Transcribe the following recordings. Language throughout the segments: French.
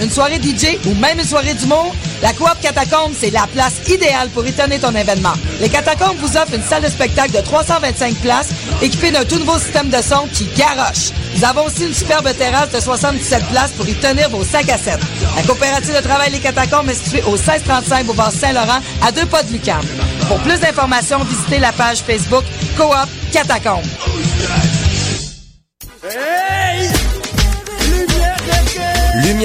une soirée DJ ou même une soirée d'humour, la Coop Catacombe, c'est la place idéale pour étonner ton événement. Les Catacombes vous offrent une salle de spectacle de 325 places équipée d'un tout nouveau système de son qui garoche. Nous avons aussi une superbe terrasse de 77 places pour y tenir vos 5 à 7. La coopérative de travail Les Catacombes est située au 1635 Boulevard Saint-Laurent, à deux pas de Lucam. Pour plus d'informations, visitez la page Facebook Coop Catacombes.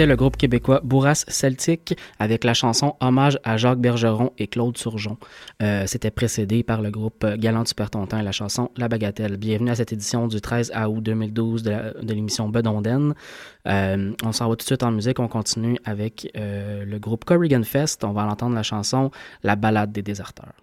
C'était le groupe québécois Bourras Celtic avec la chanson Hommage à Jacques Bergeron et Claude Surgeon. Euh, c'était précédé par le groupe Galant du Pertontin et la chanson La Bagatelle. Bienvenue à cette édition du 13 août 2012 de l'émission Bedonden. Euh, on s'en va tout de suite en musique. On continue avec euh, le groupe Corrigan Fest. On va entendre la chanson La Balade des déserteurs.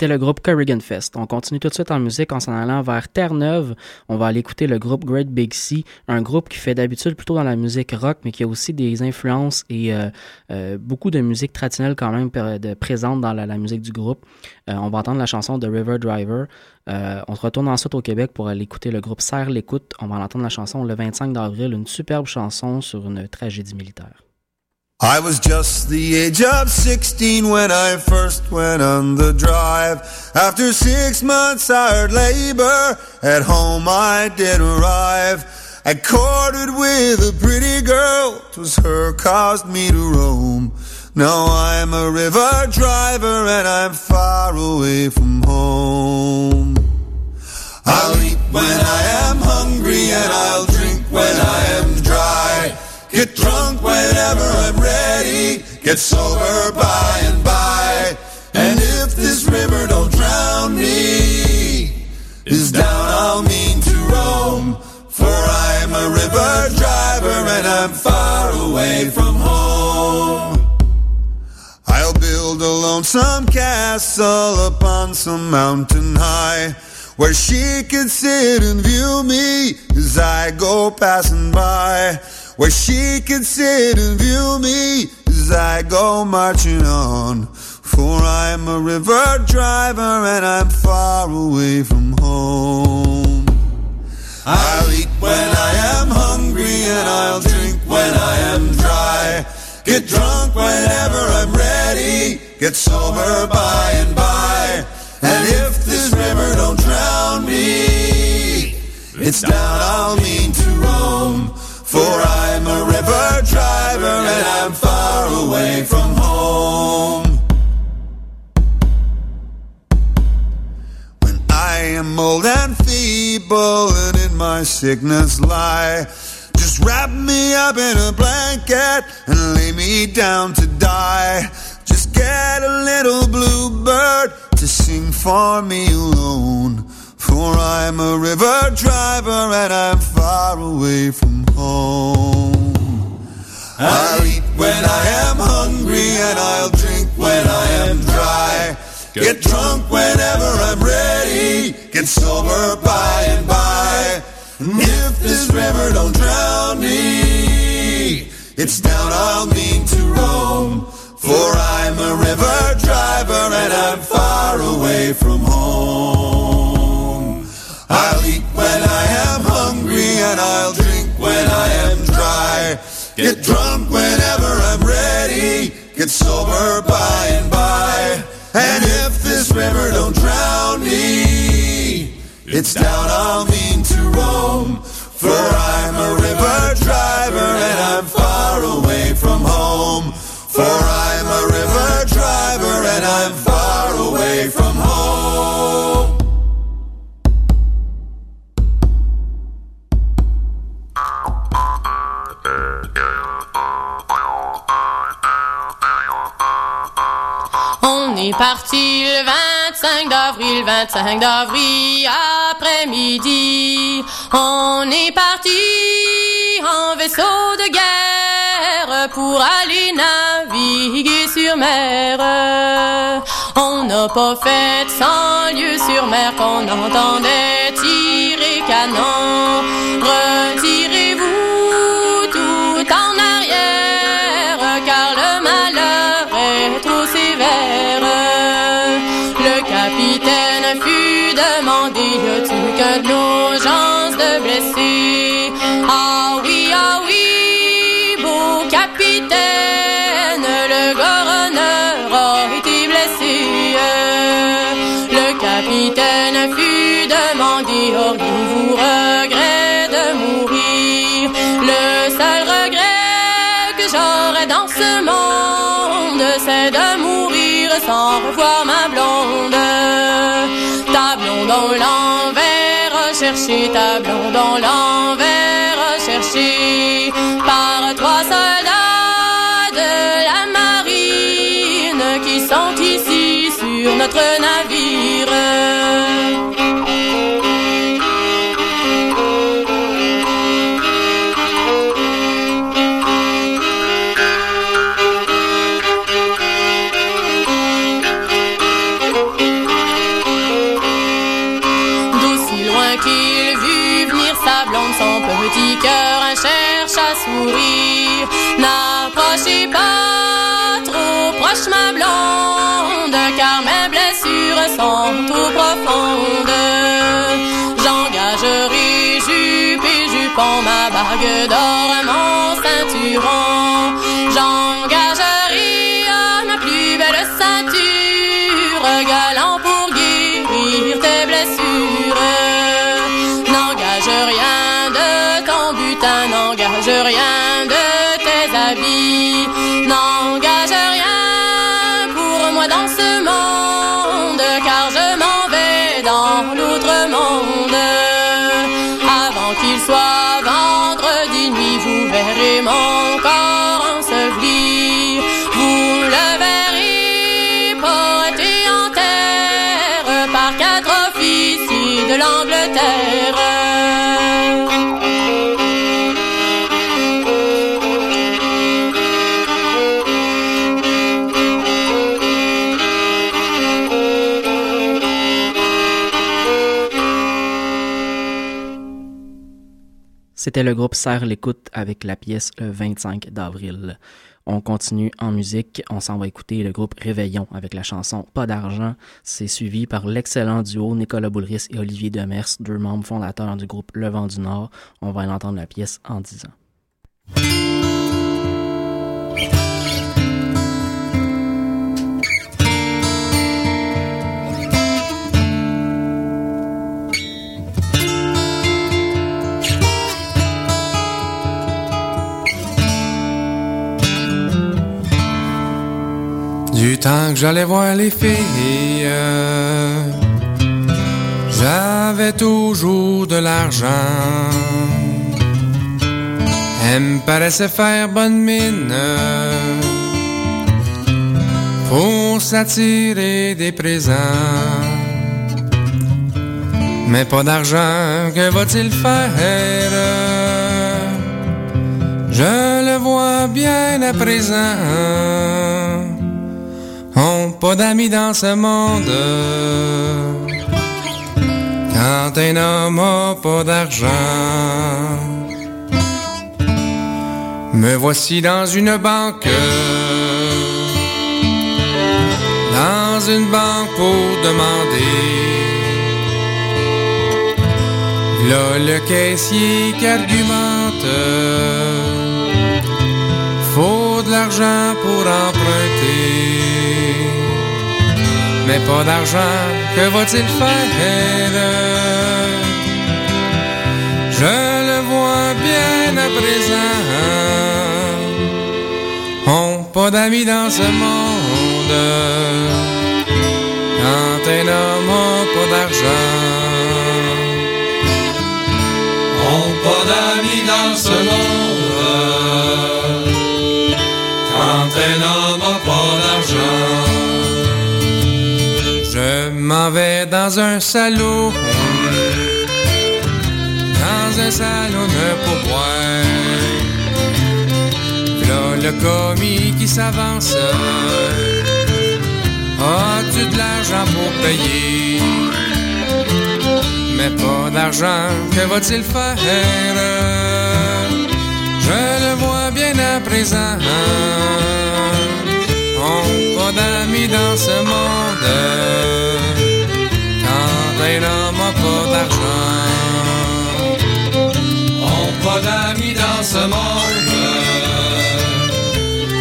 C'était le groupe Corrigan Fest. On continue tout de suite en musique en s'en allant vers Terre-Neuve. On va aller écouter le groupe Great Big Sea, un groupe qui fait d'habitude plutôt dans la musique rock, mais qui a aussi des influences et euh, euh, beaucoup de musique traditionnelle quand même présente dans la, musique du groupe. Euh, on va entendre la chanson de River Driver. on se retourne ensuite au Québec pour aller écouter le groupe Serre l'écoute. On va entendre la chanson le 25 d'avril, une superbe chanson sur une tragédie militaire. I was just the age of 16 when I first went on the drive. After six months hard labor, at home I did arrive. I courted with a pretty girl, 'twas her caused me to roam. Now I'm a river driver and I'm far away from home. I'll eat when I am hungry and I'll drink when I am dry. Get drunk whenever I'm ready. Get sober by and by. And if this river don't drown me, is down I'll mean to roam. For I'm a river driver and I'm far away from home. I'll build a lonesome castle upon some mountain high. Where she can sit and view me as I go passing by where she can sit and view me as I go marching on. For I'm a river driver and I'm far away from home. I'll eat when I am hungry and I'll drink when I am dry. Get drunk whenever I'm ready. Get sober by and by. And if this river don't drown me, it's down I'll mean to roam. For I'm a river driver and I'm far away from home. When I am old and feeble and in my sickness lie, just wrap me up in a blanket and lay me down to die. Just get a little bluebird to sing for me alone. For I'm a river driver and I'm far away from home. I'll eat when I am hungry and I'll drink when I am dry. Get drunk whenever I'm ready, get sober by and by. If this river don't drown me, it's down I'll mean to roam. For I'm a river driver and I'm far away from home. I'll eat and I'll drink when I am dry. Get drunk whenever I'm ready, get sober by and by. And if this river don't drown me, it's down I'll mean to roam. For I'm a river driver and I'm far away from home. For I'm est parti le 25 d'avril, 25 d'avril après-midi. On est parti en vaisseau de guerre pour aller naviguer sur mer. On n'a pas fait cent lieues sur mer qu'on entendait tirer canon. Fut demandé, auriez-vous regret de mourir? Le seul regret que j'aurais dans ce monde, c'est de mourir sans revoir ma blonde. Ta blonde on l'envers chercher, ta blonde on l'envers trop profondes. J'engagerai jupe et jupon, ma bague d'or, mon ceinturon. C'était le groupe Serre l'écoute avec la pièce le 25 d'avril. On continue en musique. On s'en va écouter le groupe Réveillon avec la chanson Pas d'argent. C'est suivi par l'excellent duo Nicolas Boulris et Olivier Demers, deux membres fondateurs du groupe Le Vent du Nord. On va entendre la pièce en 10 ans. Du temps que j'allais voir les filles, j'avais toujours de l'argent. Elle me paraissait faire bonne mine pour s'attirer des présents. Mais pas d'argent, que va-t-il faire? Je le vois bien à présent. On pas d'amis dans ce monde. Quand un homme a pas d'argent. Me voici dans une banque. Dans une banque pour demander. Là, le caissier qui argumente. Faut de l'argent pour emprunter. Mais pas d'argent, que va-t-il faire? Je le vois bien à présent. On pas d'amis dans ce monde. Quand un homme pas d'argent. On pas d'amis dans ce monde. Quand un homme pas d'argent. M'en vais dans un salon dans un salon de pourboire. Là, le commis qui s'avance. As-tu de l'argent pour payer? Mais pas d'argent, que va-t-il faire? Je le vois bien à présent. Pas d'amis dans ce monde. Quand un homme a pas d'argent pas d'amis dans ce monde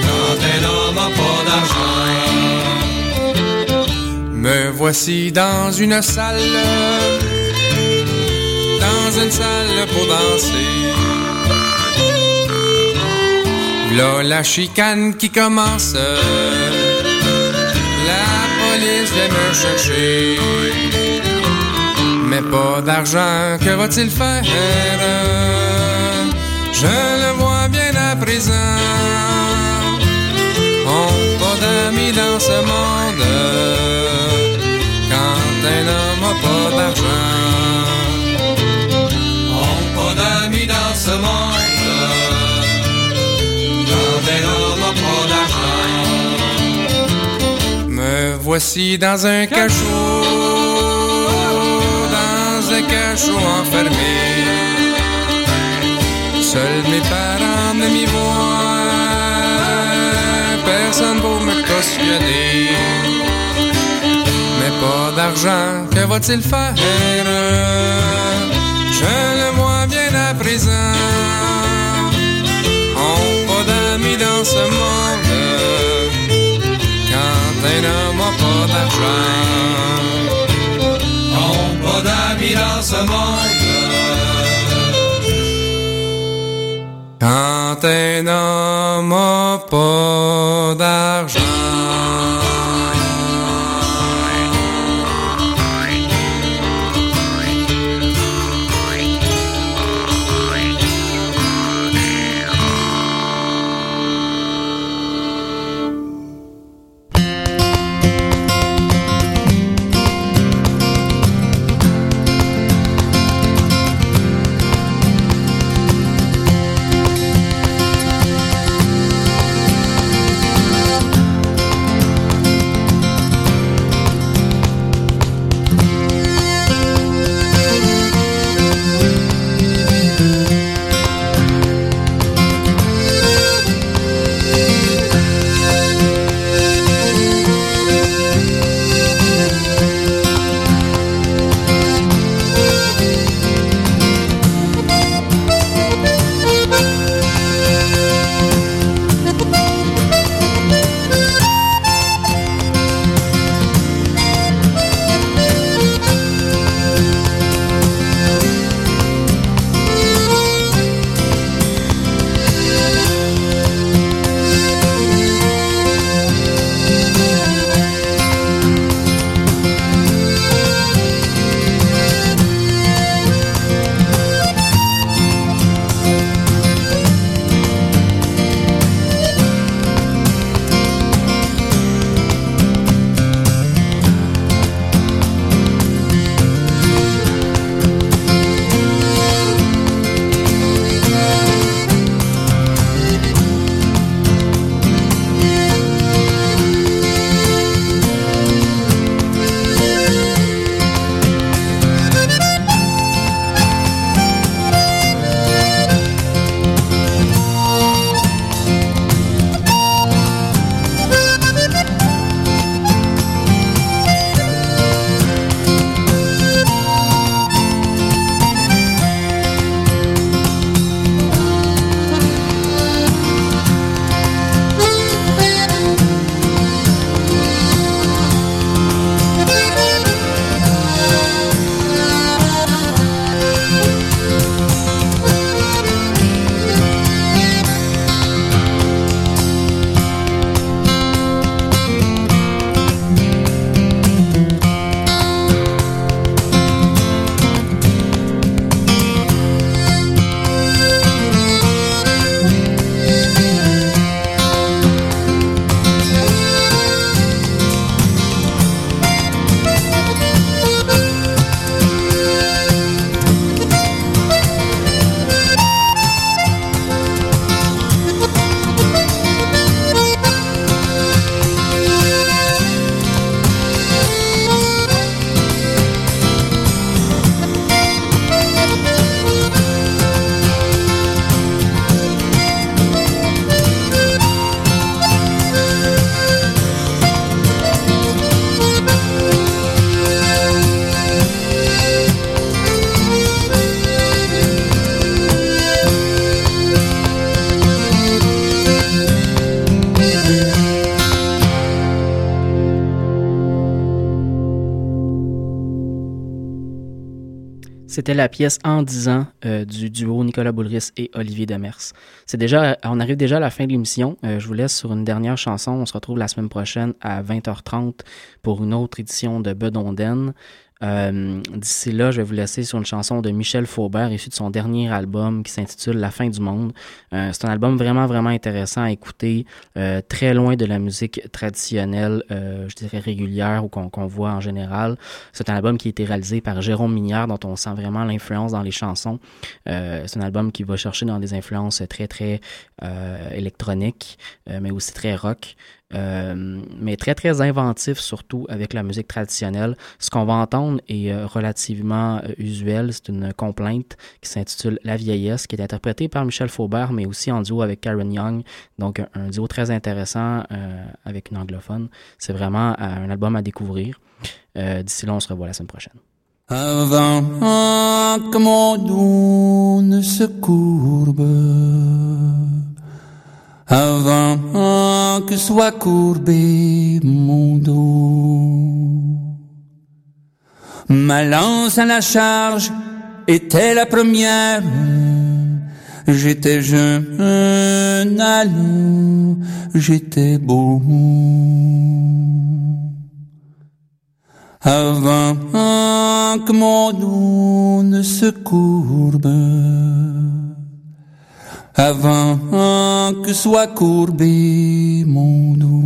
quand un homme n'a pas d'argent. Me voici dans une salle, dans une salle pour danser. Là, la chicane qui commence, police vient me chercher. Mais pas d'argent, que va-t-il faire? Je le vois bien à présent. On pas d'amis dans ce monde. Quand un homme a pas d'argent. On pas d'amis dans ce monde. Voici dans un cachot. Dans un cachot enfermé. Seuls mes parents ne m'y voient, personne pour me cautionner. Mais pas d'argent, que va-t-il faire? Je le vois bien à présent. On pas d'amis dans ce monde. Pas d'argent. On pas d'amis dans ce monde. Quand un homme a pas d'argent. C'était la pièce En 10 ans euh, du duo Nicolas Boulris et Olivier Demers. Déjà, on arrive déjà à la fin de l'émission. Euh, je vous laisse sur une dernière chanson. On se retrouve la semaine prochaine à 20h30 pour une autre édition de Bedonden. Euh, D'ici là, je vais vous laisser sur une chanson de Michel Faubert, issue de son dernier album qui s'intitule La fin du monde. Euh, c'est un album vraiment, vraiment intéressant à écouter, euh, très loin de la musique traditionnelle, je dirais régulière ou qu'on voit en général. C'est un album qui a été réalisé par Jérôme Minière, dont on sent vraiment l'influence dans les chansons. C'est un album qui va chercher dans des influences très, très électroniques, mais aussi très rock. Euh, mais très très inventif surtout avec la musique traditionnelle. Ce qu'on va entendre est euh, relativement euh, usuel, c'est une complainte qui s'intitule La vieillesse, qui est interprétée par Michel Faubert, mais aussi en duo avec Karen Young, donc un, duo très intéressant avec une anglophone. C'est vraiment un album à découvrir. D'ici là, on se revoit la semaine prochaine. Avant que mon dos ne se courbe? Avant que soit courbé mon dos. Ma lance à la charge était la première. J'étais jeune, allons, j'étais beau. Avant que mon dos ne se courbe avant que soit courbé mon dos.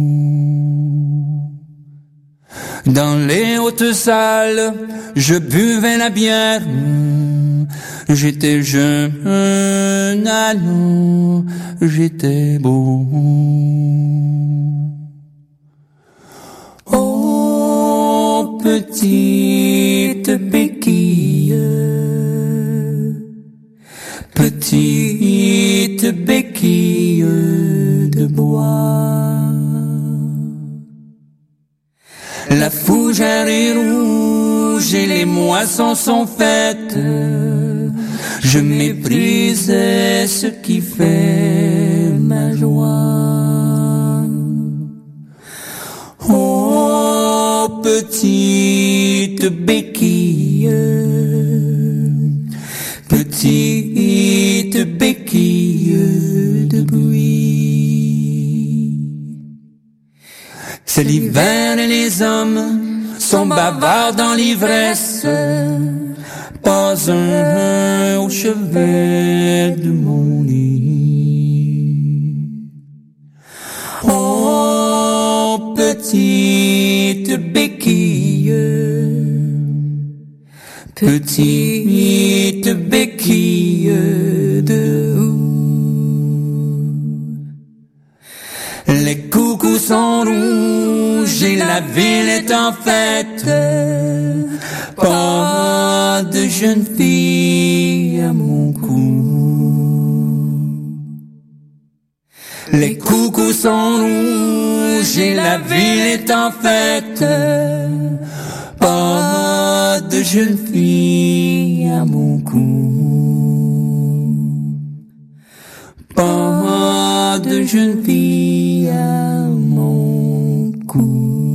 Dans les hautes salles, je buvais la bière. J'étais jeune, allons, j'étais beau. Oh, petite béquille petite béquille de bois. La fougère est rouge et les moissons sont faites. Je méprise ce qui fait ma joie. Oh, petite béquille petite béquille de bruit. C'est l'hiver et les hommes sont bavards dans l'ivresse. Pas un au chevet de mon lit. Oh, petite béquille petite béquille de Les coucous sont rouges et la ville est en fête. Pas de jeune fille à mon cou. Les coucous sont rouges et la ville est en fête pas de jeune fille à mon cou. Pas de jeune fille à mon cou.